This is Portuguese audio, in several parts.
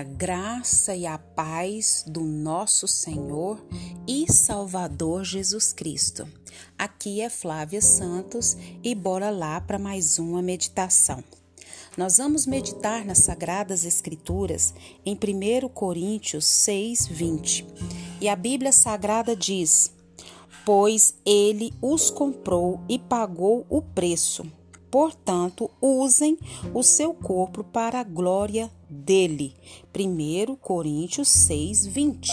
A graça e a paz do nosso Senhor e Salvador Jesus Cristo. Aqui é Flávia Santos e bora lá para mais uma meditação. Nós vamos meditar nas Sagradas Escrituras em 1 Coríntios 6, 20. E a Bíblia Sagrada diz: Pois ele os comprou e pagou o preço Portanto, usem o seu corpo para a glória dele. 1 Coríntios 6, 20.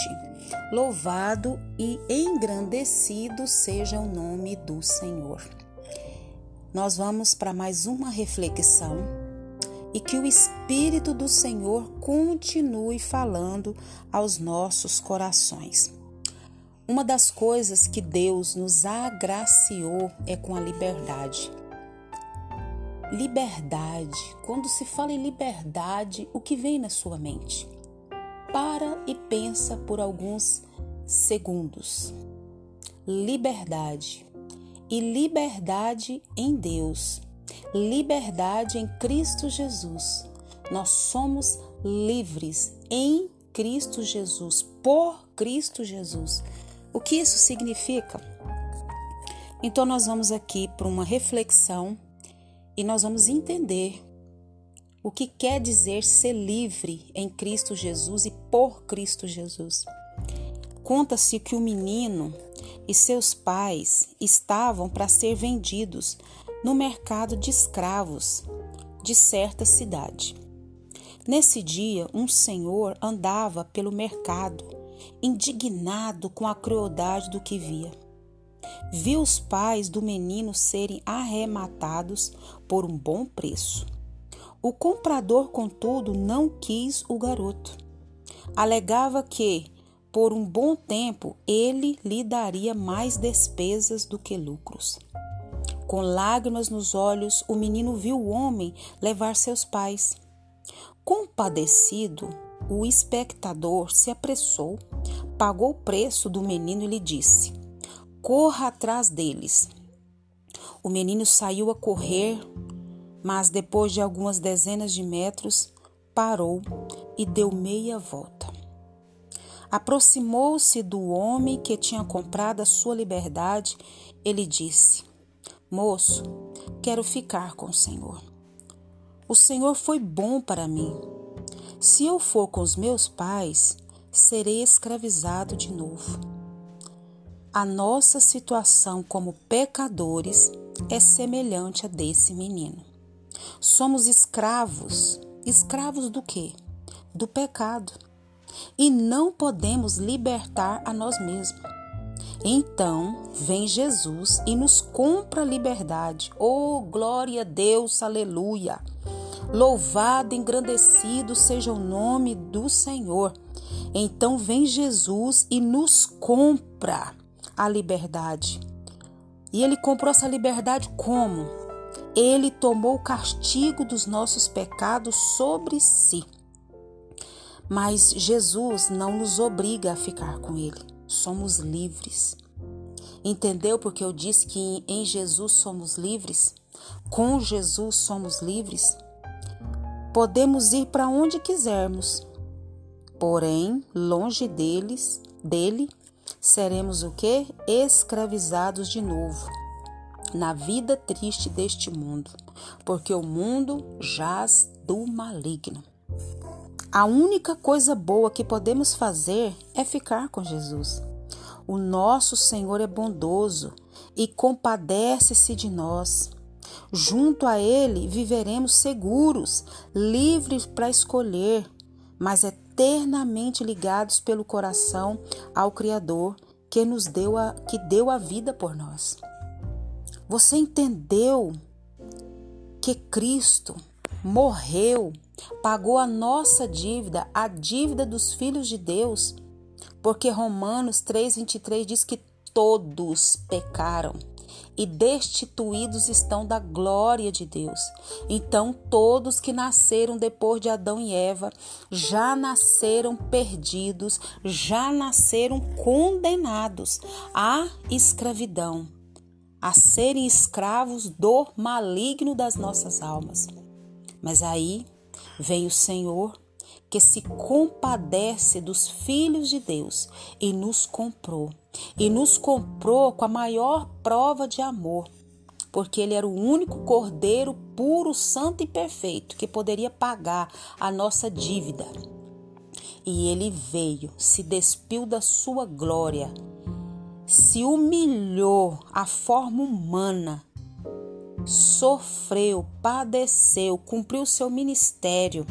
Louvado e engrandecido seja o nome do Senhor. Nós vamos para mais uma reflexão e que o Espírito do Senhor continue falando aos nossos corações. Uma das coisas que Deus nos agraciou é com a liberdade. Liberdade. Quando se fala em liberdade, o que vem na sua mente? Para e pensa por alguns segundos. Liberdade. E liberdade em Deus. Liberdade em Cristo Jesus. Nós somos livres em Cristo Jesus, por Cristo Jesus. O que isso significa? Então, nós vamos aqui para uma reflexão e nós vamos entender o que quer dizer ser livre em Cristo Jesus e por Cristo Jesus. Conta-se que o menino e seus pais estavam para ser vendidos no mercado de escravos de certa cidade. Nesse dia, um senhor andava pelo mercado, indignado com a crueldade do que via viu os pais do menino serem arrematados por um bom preço. O comprador, contudo, não quis o garoto. Alegava que, por um bom tempo, ele lhe daria mais despesas do que lucros. Com lágrimas nos olhos, o menino viu o homem levar seus pais. Compadecido, o espectador se apressou, pagou o preço do menino e lhe disse: corra atrás deles. O menino saiu a correr, mas depois de algumas dezenas de metros, parou e deu meia volta. Aproximou-se do homem que tinha comprado a sua liberdade. Ele disse: Moço, quero ficar com o Senhor. O Senhor foi bom para mim. Se eu for com os meus pais, serei escravizado de novo. A nossa situação como pecadores é semelhante a desse menino. Somos escravos. Escravos do quê? Do pecado. E não podemos libertar a nós mesmos. Então vem Jesus e nos compra a liberdade. Oh, glória a Deus, aleluia! Louvado, engrandecido seja o nome do Senhor. Então vem Jesus e nos compra a liberdade. E ele comprou essa liberdade como? Ele tomou o castigo dos nossos pecados sobre si. Mas Jesus não nos obriga a ficar com ele. Somos livres. Entendeu porque eu disse que em Jesus somos livres? Com Jesus somos livres? Podemos ir para onde quisermos, porém, longe deles, dele, seremos o que? Escravizados de novo na vida triste deste mundo, porque o mundo jaz do maligno. A única coisa boa que podemos fazer é ficar com Jesus. O nosso Senhor é bondoso e compadece-se de nós. Junto a Ele viveremos seguros, livres para escolher, mas é eternamente ligados pelo coração ao Criador que nos deu a, que deu a vida por nós. Você entendeu que Cristo morreu, pagou a nossa dívida, a dívida dos filhos de Deus, porque Romanos 3:23 diz que todos pecaram e destituídos estão da glória de Deus. Então, todos que nasceram depois de Adão e Eva já nasceram perdidos, já nasceram condenados à escravidão, a serem escravos do maligno das nossas almas. Mas aí vem o Senhor que se compadece dos filhos de Deus e nos comprou. E nos comprou com a maior prova de amor, porque ele era o único cordeiro puro, santo e perfeito que poderia pagar a nossa dívida. E ele veio, se despiu da sua glória, se humilhou à forma humana, sofreu, padeceu, cumpriu seu ministério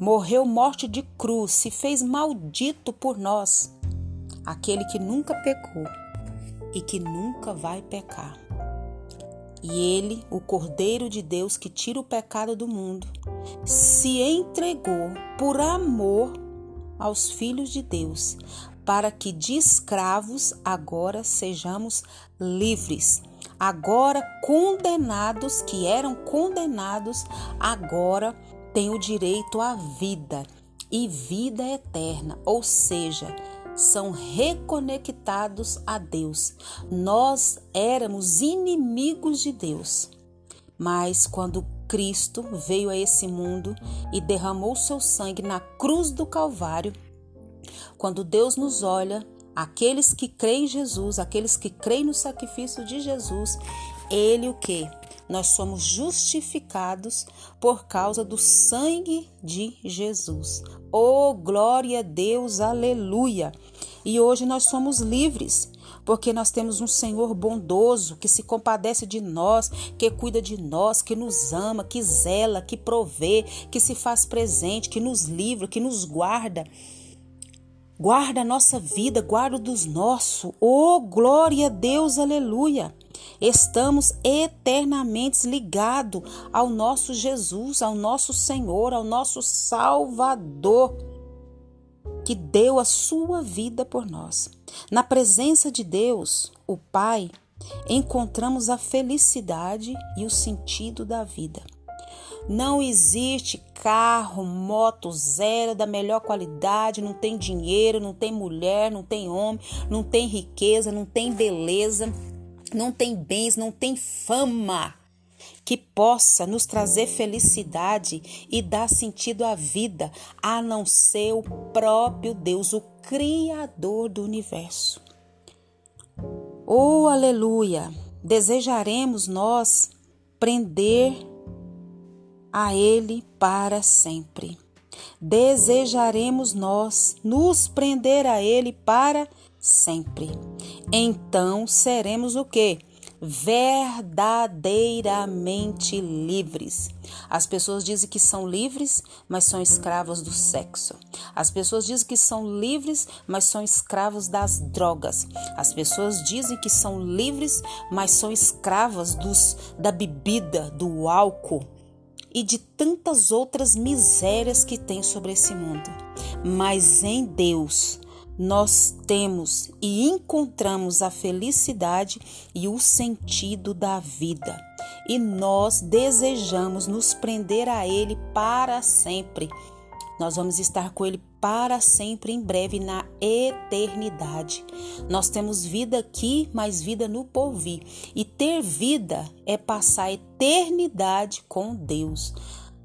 morreu morte de cruz, se fez maldito por nós, aquele que nunca pecou e que nunca vai pecar. E ele, o Cordeiro de Deus que tira o pecado do mundo, se entregou por amor aos filhos de Deus, para que de escravos agora sejamos livres. Agora condenados, que eram condenados, agora têm o direito à vida e vida eterna, ou seja, são reconectados a Deus. Nós éramos inimigos de Deus, mas quando Cristo veio a esse mundo e derramou seu sangue na cruz do Calvário, quando Deus nos olha, aqueles que creem em Jesus, aqueles que creem no sacrifício de Jesus, ele o que? Nós somos justificados por causa do sangue de Jesus. Oh, glória a Deus, aleluia! E hoje nós somos livres, porque nós temos um Senhor bondoso que se compadece de nós, que cuida de nós, que nos ama, que zela, que provê, que se faz presente, que nos livra, que nos guarda. Guarda a nossa vida, guarda dos nossos. Oh, glória a Deus, aleluia! Estamos eternamente ligados ao nosso Jesus, ao nosso Senhor, ao nosso Salvador, que deu a sua vida por nós. Na presença de Deus, o Pai, encontramos a felicidade e o sentido da vida. Não existe carro, moto zero da melhor qualidade, não tem dinheiro, não tem mulher, não tem homem, não tem riqueza, não tem beleza não tem bens, não tem fama que possa nos trazer felicidade e dar sentido à vida, a não ser o próprio Deus, o Criador do universo. Oh, aleluia! Desejaremos nós prender a Ele para sempre. Desejaremos nós nos prender a Ele para sempre então seremos o que? Verdadeiramente livres. As pessoas dizem que são livres, mas são escravos do sexo. As pessoas dizem que são livres, mas são escravos das drogas. As pessoas dizem que são livres, mas são escravas dos, da bebida, do álcool e de tantas outras misérias que tem sobre esse mundo. Mas em Deus, nós temos e encontramos a felicidade e o sentido da vida. E nós desejamos nos prender a Ele para sempre. Nós vamos estar com Ele para sempre, em breve, na eternidade. Nós temos vida aqui, mas vida no porvir. E ter vida é passar a eternidade com Deus.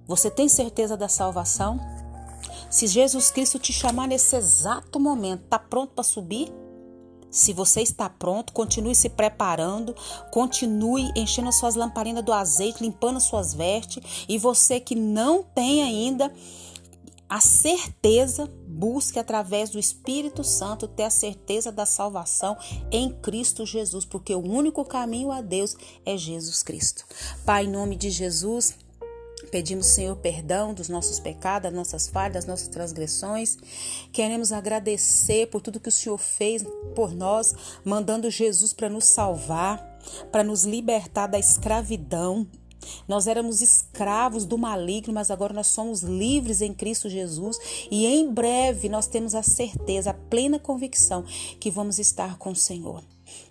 Você tem certeza da salvação? Se Jesus Cristo te chamar nesse exato momento, está pronto para subir? Se você está pronto, continue se preparando, continue enchendo as suas lamparinas do azeite, limpando as suas vestes. E você que não tem ainda a certeza, busque através do Espírito Santo ter a certeza da salvação em Cristo Jesus, porque o único caminho a Deus é Jesus Cristo. Pai, em nome de Jesus. Pedimos, Senhor, perdão dos nossos pecados, das nossas falhas, das nossas transgressões. Queremos agradecer por tudo que o Senhor fez por nós, mandando Jesus para nos salvar, para nos libertar da escravidão. Nós éramos escravos do maligno, mas agora nós somos livres em Cristo Jesus e em breve nós temos a certeza, a plena convicção que vamos estar com o Senhor.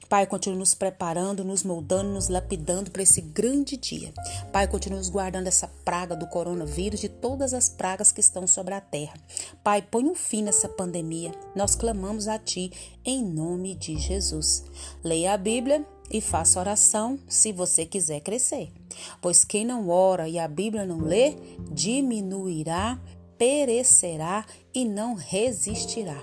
Pai, continue nos preparando, nos moldando, nos lapidando para esse grande dia. Pai, continue nos guardando essa praga do coronavírus e todas as pragas que estão sobre a terra. Pai, põe um fim nessa pandemia. Nós clamamos a Ti em nome de Jesus. Leia a Bíblia e faça oração se você quiser crescer. Pois quem não ora e a Bíblia não lê, diminuirá perecerá e não resistirá.